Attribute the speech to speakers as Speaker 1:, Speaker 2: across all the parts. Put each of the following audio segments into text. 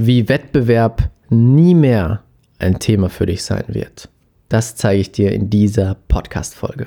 Speaker 1: wie Wettbewerb nie mehr ein Thema für dich sein wird. Das zeige ich dir in dieser Podcast-Folge.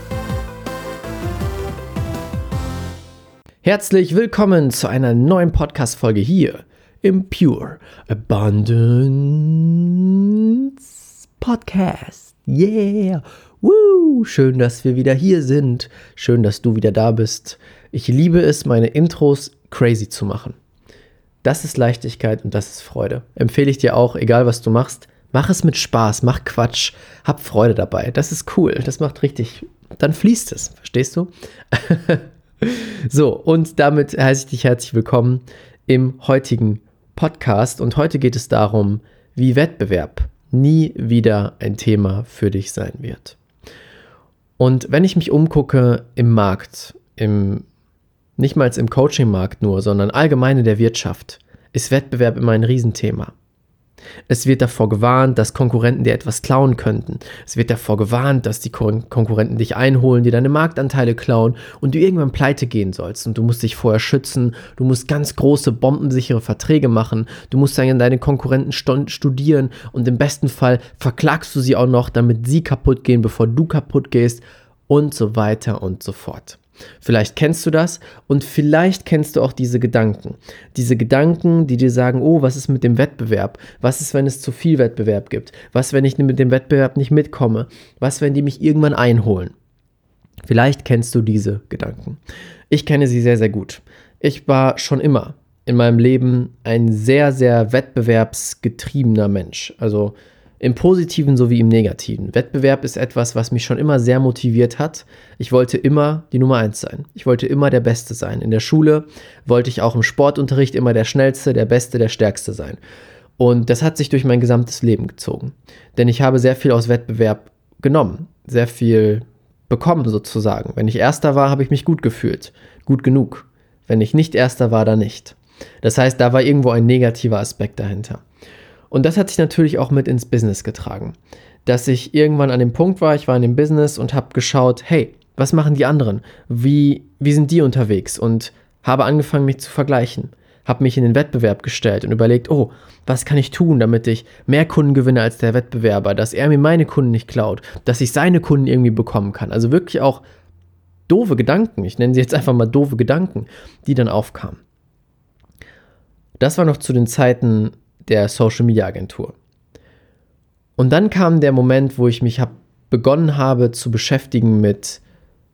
Speaker 1: Herzlich willkommen zu einer neuen Podcast-Folge hier im Pure Abundance Podcast. Yeah! Woo! Schön, dass wir wieder hier sind. Schön, dass du wieder da bist. Ich liebe es, meine Intros crazy zu machen. Das ist Leichtigkeit und das ist Freude. Empfehle ich dir auch, egal was du machst, mach es mit Spaß, mach Quatsch, hab Freude dabei. Das ist cool, das macht richtig, dann fließt es, verstehst du? So, und damit heiße ich dich herzlich willkommen im heutigen Podcast. Und heute geht es darum, wie Wettbewerb nie wieder ein Thema für dich sein wird. Und wenn ich mich umgucke im Markt, im, nicht mal im Coaching-Markt nur, sondern allgemein in der Wirtschaft, ist Wettbewerb immer ein Riesenthema. Es wird davor gewarnt, dass Konkurrenten dir etwas klauen könnten. Es wird davor gewarnt, dass die Kon Konkurrenten dich einholen, dir deine Marktanteile klauen und du irgendwann pleite gehen sollst. Und du musst dich vorher schützen, du musst ganz große, bombensichere Verträge machen, du musst dann deine Konkurrenten studieren und im besten Fall verklagst du sie auch noch, damit sie kaputt gehen, bevor du kaputt gehst und so weiter und so fort. Vielleicht kennst du das und vielleicht kennst du auch diese Gedanken. Diese Gedanken, die dir sagen, oh, was ist mit dem Wettbewerb? Was ist, wenn es zu viel Wettbewerb gibt? Was, wenn ich mit dem Wettbewerb nicht mitkomme? Was, wenn die mich irgendwann einholen? Vielleicht kennst du diese Gedanken. Ich kenne sie sehr, sehr gut. Ich war schon immer in meinem Leben ein sehr, sehr wettbewerbsgetriebener Mensch. Also im positiven sowie im negativen. Wettbewerb ist etwas, was mich schon immer sehr motiviert hat. Ich wollte immer die Nummer eins sein. Ich wollte immer der Beste sein. In der Schule wollte ich auch im Sportunterricht immer der Schnellste, der Beste, der Stärkste sein. Und das hat sich durch mein gesamtes Leben gezogen. Denn ich habe sehr viel aus Wettbewerb genommen, sehr viel bekommen sozusagen. Wenn ich Erster war, habe ich mich gut gefühlt, gut genug. Wenn ich nicht Erster war, dann nicht. Das heißt, da war irgendwo ein negativer Aspekt dahinter. Und das hat sich natürlich auch mit ins Business getragen. Dass ich irgendwann an dem Punkt war, ich war in dem Business und habe geschaut, hey, was machen die anderen? Wie, wie sind die unterwegs? Und habe angefangen, mich zu vergleichen. Habe mich in den Wettbewerb gestellt und überlegt, oh, was kann ich tun, damit ich mehr Kunden gewinne als der Wettbewerber, dass er mir meine Kunden nicht klaut, dass ich seine Kunden irgendwie bekommen kann. Also wirklich auch doofe Gedanken, ich nenne sie jetzt einfach mal doofe Gedanken, die dann aufkamen. Das war noch zu den Zeiten, der Social Media Agentur. Und dann kam der Moment, wo ich mich hab begonnen habe zu beschäftigen mit,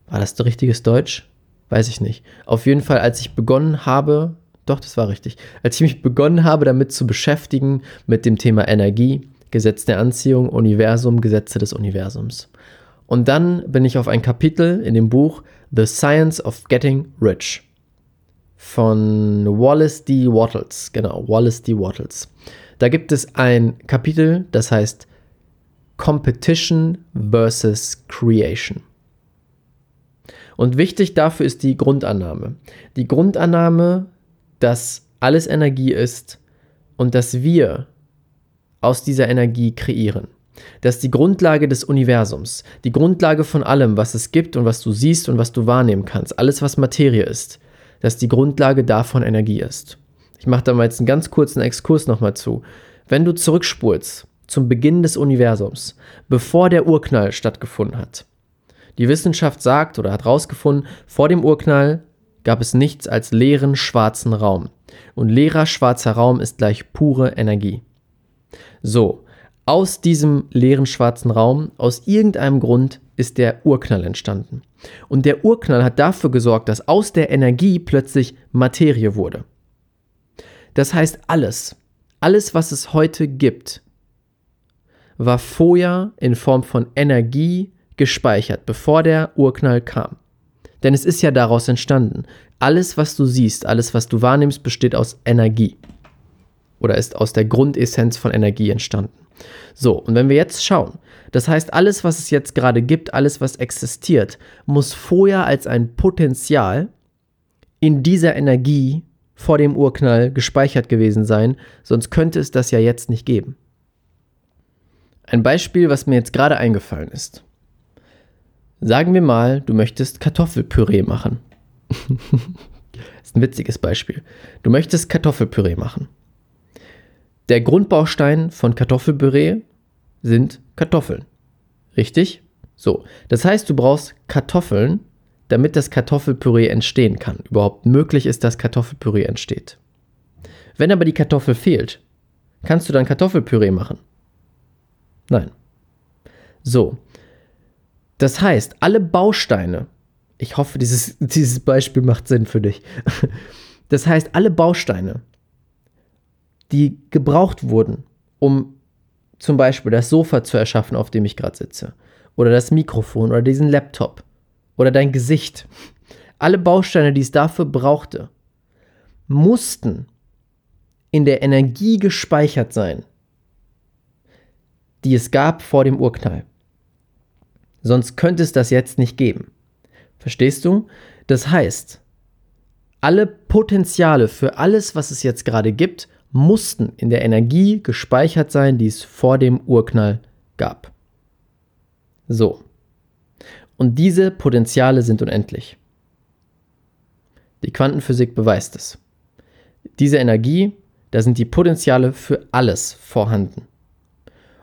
Speaker 1: war das richtiges Deutsch? Weiß ich nicht. Auf jeden Fall, als ich begonnen habe, doch, das war richtig, als ich mich begonnen habe, damit zu beschäftigen, mit dem Thema Energie, Gesetz der Anziehung, Universum, Gesetze des Universums. Und dann bin ich auf ein Kapitel in dem Buch The Science of Getting Rich von Wallace D. Wattles. Genau, Wallace D. Wattles. Da gibt es ein Kapitel, das heißt Competition versus Creation. Und wichtig dafür ist die Grundannahme. Die Grundannahme, dass alles Energie ist und dass wir aus dieser Energie kreieren. Das ist die Grundlage des Universums, die Grundlage von allem, was es gibt und was du siehst und was du wahrnehmen kannst. Alles, was Materie ist dass die Grundlage davon Energie ist. Ich mache da mal jetzt einen ganz kurzen Exkurs nochmal zu. Wenn du zurückspulst zum Beginn des Universums, bevor der Urknall stattgefunden hat, die Wissenschaft sagt oder hat herausgefunden, vor dem Urknall gab es nichts als leeren schwarzen Raum. Und leerer schwarzer Raum ist gleich pure Energie. So, aus diesem leeren schwarzen Raum, aus irgendeinem Grund, ist der Urknall entstanden. Und der Urknall hat dafür gesorgt, dass aus der Energie plötzlich Materie wurde. Das heißt, alles, alles, was es heute gibt, war vorher in Form von Energie gespeichert, bevor der Urknall kam. Denn es ist ja daraus entstanden. Alles, was du siehst, alles, was du wahrnimmst, besteht aus Energie. oder ist aus der Grundessenz von Energie entstanden. So, und wenn wir jetzt schauen, das heißt, alles, was es jetzt gerade gibt, alles, was existiert, muss vorher als ein Potenzial in dieser Energie vor dem Urknall gespeichert gewesen sein, sonst könnte es das ja jetzt nicht geben. Ein Beispiel, was mir jetzt gerade eingefallen ist. Sagen wir mal, du möchtest Kartoffelpüree machen. das ist ein witziges Beispiel. Du möchtest Kartoffelpüree machen. Der Grundbaustein von Kartoffelpüree sind Kartoffeln. Richtig? So, das heißt, du brauchst Kartoffeln, damit das Kartoffelpüree entstehen kann. Überhaupt möglich ist, dass Kartoffelpüree entsteht. Wenn aber die Kartoffel fehlt, kannst du dann Kartoffelpüree machen? Nein. So. Das heißt, alle Bausteine, ich hoffe, dieses, dieses Beispiel macht Sinn für dich. Das heißt, alle Bausteine, die gebraucht wurden, um zum Beispiel das Sofa zu erschaffen, auf dem ich gerade sitze, oder das Mikrofon oder diesen Laptop oder dein Gesicht, alle Bausteine, die es dafür brauchte, mussten in der Energie gespeichert sein, die es gab vor dem Urknall. Sonst könnte es das jetzt nicht geben. Verstehst du? Das heißt, alle Potenziale für alles, was es jetzt gerade gibt, mussten in der Energie gespeichert sein, die es vor dem Urknall gab. So. Und diese Potenziale sind unendlich. Die Quantenphysik beweist es. Diese Energie, da sind die Potenziale für alles vorhanden.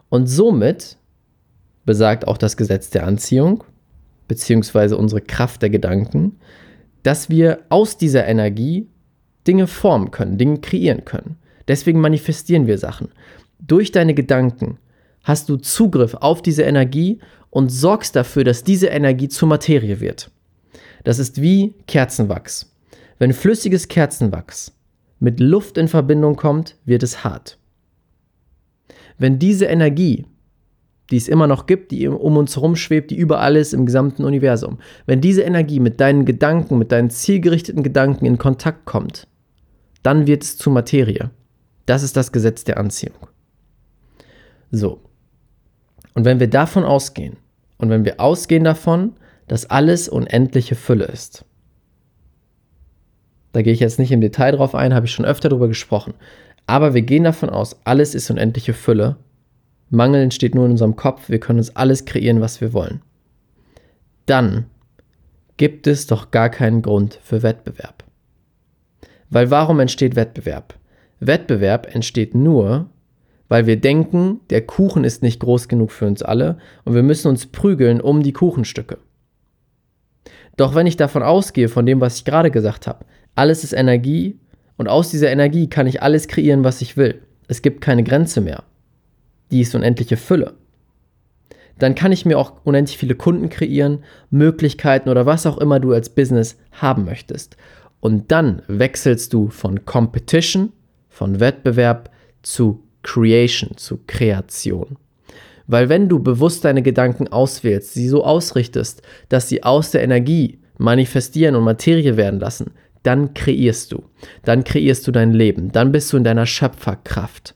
Speaker 1: Und somit besagt auch das Gesetz der Anziehung, beziehungsweise unsere Kraft der Gedanken, dass wir aus dieser Energie Dinge formen können, Dinge kreieren können. Deswegen manifestieren wir Sachen. Durch deine Gedanken hast du Zugriff auf diese Energie und sorgst dafür, dass diese Energie zur Materie wird. Das ist wie Kerzenwachs. Wenn flüssiges Kerzenwachs mit Luft in Verbindung kommt, wird es hart. Wenn diese Energie, die es immer noch gibt, die um uns herum schwebt, die überall ist im gesamten Universum, wenn diese Energie mit deinen Gedanken, mit deinen zielgerichteten Gedanken in Kontakt kommt, dann wird es zu Materie. Das ist das Gesetz der Anziehung. So. Und wenn wir davon ausgehen, und wenn wir ausgehen davon, dass alles unendliche Fülle ist, da gehe ich jetzt nicht im Detail drauf ein, habe ich schon öfter darüber gesprochen. Aber wir gehen davon aus, alles ist unendliche Fülle. Mangel entsteht nur in unserem Kopf, wir können uns alles kreieren, was wir wollen. Dann gibt es doch gar keinen Grund für Wettbewerb. Weil warum entsteht Wettbewerb? Wettbewerb entsteht nur, weil wir denken, der Kuchen ist nicht groß genug für uns alle und wir müssen uns prügeln um die Kuchenstücke. Doch wenn ich davon ausgehe, von dem, was ich gerade gesagt habe, alles ist Energie und aus dieser Energie kann ich alles kreieren, was ich will. Es gibt keine Grenze mehr. Die ist unendliche Fülle. Dann kann ich mir auch unendlich viele Kunden kreieren, Möglichkeiten oder was auch immer du als Business haben möchtest. Und dann wechselst du von Competition von Wettbewerb zu Creation, zu Kreation. Weil wenn du bewusst deine Gedanken auswählst, sie so ausrichtest, dass sie aus der Energie manifestieren und Materie werden lassen, dann kreierst du. Dann kreierst du dein Leben. Dann bist du in deiner Schöpferkraft.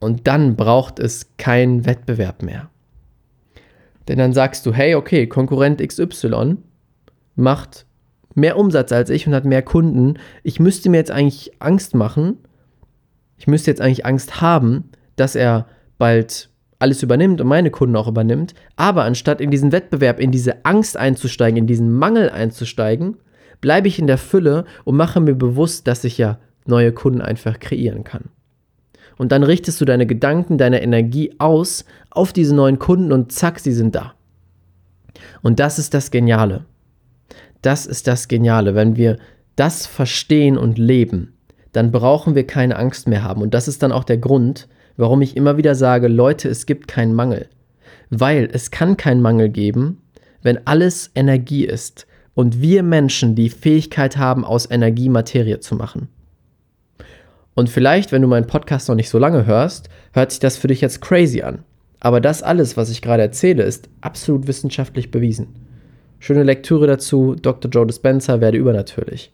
Speaker 1: Und dann braucht es keinen Wettbewerb mehr. Denn dann sagst du, hey, okay, Konkurrent XY macht mehr Umsatz als ich und hat mehr Kunden. Ich müsste mir jetzt eigentlich Angst machen. Ich müsste jetzt eigentlich Angst haben, dass er bald alles übernimmt und meine Kunden auch übernimmt. Aber anstatt in diesen Wettbewerb, in diese Angst einzusteigen, in diesen Mangel einzusteigen, bleibe ich in der Fülle und mache mir bewusst, dass ich ja neue Kunden einfach kreieren kann. Und dann richtest du deine Gedanken, deine Energie aus auf diese neuen Kunden und zack, sie sind da. Und das ist das Geniale. Das ist das Geniale. Wenn wir das verstehen und leben, dann brauchen wir keine Angst mehr haben. Und das ist dann auch der Grund, warum ich immer wieder sage, Leute, es gibt keinen Mangel. Weil es kann keinen Mangel geben, wenn alles Energie ist und wir Menschen die Fähigkeit haben, aus Energie Materie zu machen. Und vielleicht, wenn du meinen Podcast noch nicht so lange hörst, hört sich das für dich jetzt crazy an. Aber das alles, was ich gerade erzähle, ist absolut wissenschaftlich bewiesen. Schöne Lektüre dazu, Dr. Joe Dispenza, werde übernatürlich.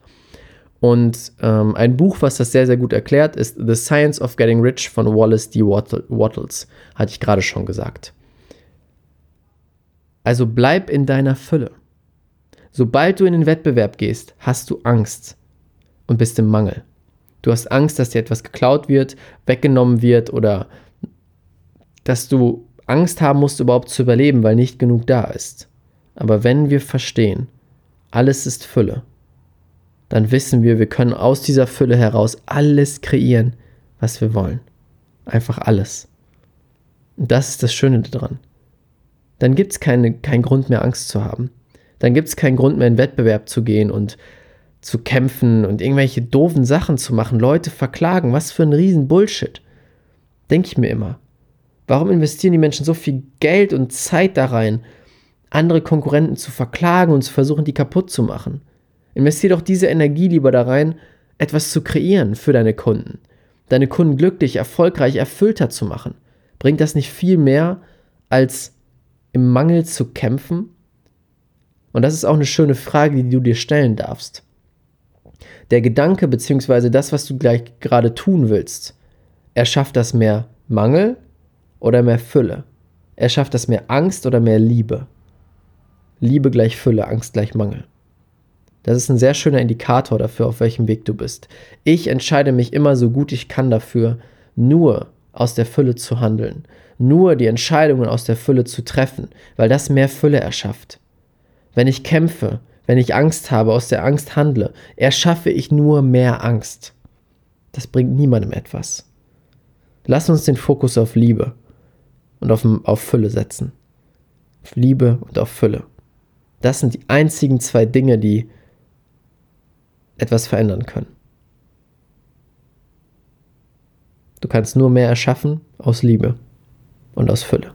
Speaker 1: Und ähm, ein Buch, was das sehr, sehr gut erklärt, ist The Science of Getting Rich von Wallace D. Wattles. Hatte ich gerade schon gesagt. Also bleib in deiner Fülle. Sobald du in den Wettbewerb gehst, hast du Angst und bist im Mangel. Du hast Angst, dass dir etwas geklaut wird, weggenommen wird oder dass du Angst haben musst, überhaupt zu überleben, weil nicht genug da ist. Aber wenn wir verstehen, alles ist Fülle, dann wissen wir, wir können aus dieser Fülle heraus alles kreieren, was wir wollen. Einfach alles. Und das ist das Schöne daran. Dann gibt es keinen Grund mehr, Angst zu haben. Dann gibt es keinen Grund mehr, in Wettbewerb zu gehen und zu kämpfen und irgendwelche doofen Sachen zu machen, Leute verklagen. Was für ein riesen Bullshit. Denke ich mir immer. Warum investieren die Menschen so viel Geld und Zeit da rein, andere Konkurrenten zu verklagen und zu versuchen, die kaputt zu machen? Investier doch diese Energie lieber da rein, etwas zu kreieren für deine Kunden. Deine Kunden glücklich, erfolgreich, erfüllter zu machen. Bringt das nicht viel mehr, als im Mangel zu kämpfen? Und das ist auch eine schöne Frage, die du dir stellen darfst. Der Gedanke bzw. das, was du gleich gerade tun willst, erschafft das mehr Mangel oder mehr Fülle? Er schafft das mehr Angst oder mehr Liebe? Liebe gleich Fülle, Angst gleich Mangel. Das ist ein sehr schöner Indikator dafür, auf welchem Weg du bist. Ich entscheide mich immer so gut ich kann dafür, nur aus der Fülle zu handeln, nur die Entscheidungen aus der Fülle zu treffen, weil das mehr Fülle erschafft. Wenn ich kämpfe, wenn ich Angst habe, aus der Angst handle, erschaffe ich nur mehr Angst. Das bringt niemandem etwas. Lass uns den Fokus auf Liebe und auf, auf Fülle setzen. Auf Liebe und auf Fülle. Das sind die einzigen zwei Dinge, die etwas verändern können. Du kannst nur mehr erschaffen aus Liebe und aus Fülle.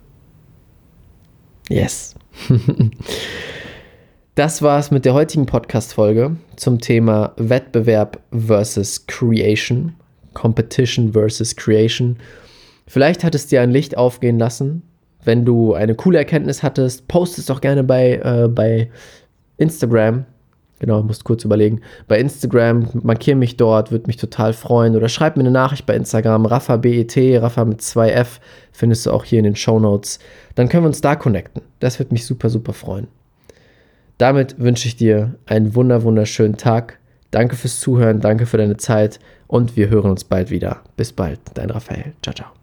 Speaker 1: Yes. das war's mit der heutigen Podcast-Folge zum Thema Wettbewerb versus Creation. Competition versus Creation. Vielleicht hat es dir ein Licht aufgehen lassen. Wenn du eine coole Erkenntnis hattest, post es doch gerne bei, äh, bei Instagram. Genau, musst kurz überlegen. Bei Instagram, markiere mich dort, würde mich total freuen. Oder schreib mir eine Nachricht bei Instagram, RaffaBET, Rafa mit 2F, findest du auch hier in den Show Notes. Dann können wir uns da connecten. Das würde mich super, super freuen. Damit wünsche ich dir einen wunder, wunderschönen Tag. Danke fürs Zuhören, danke für deine Zeit und wir hören uns bald wieder. Bis bald, dein Raphael. Ciao, ciao.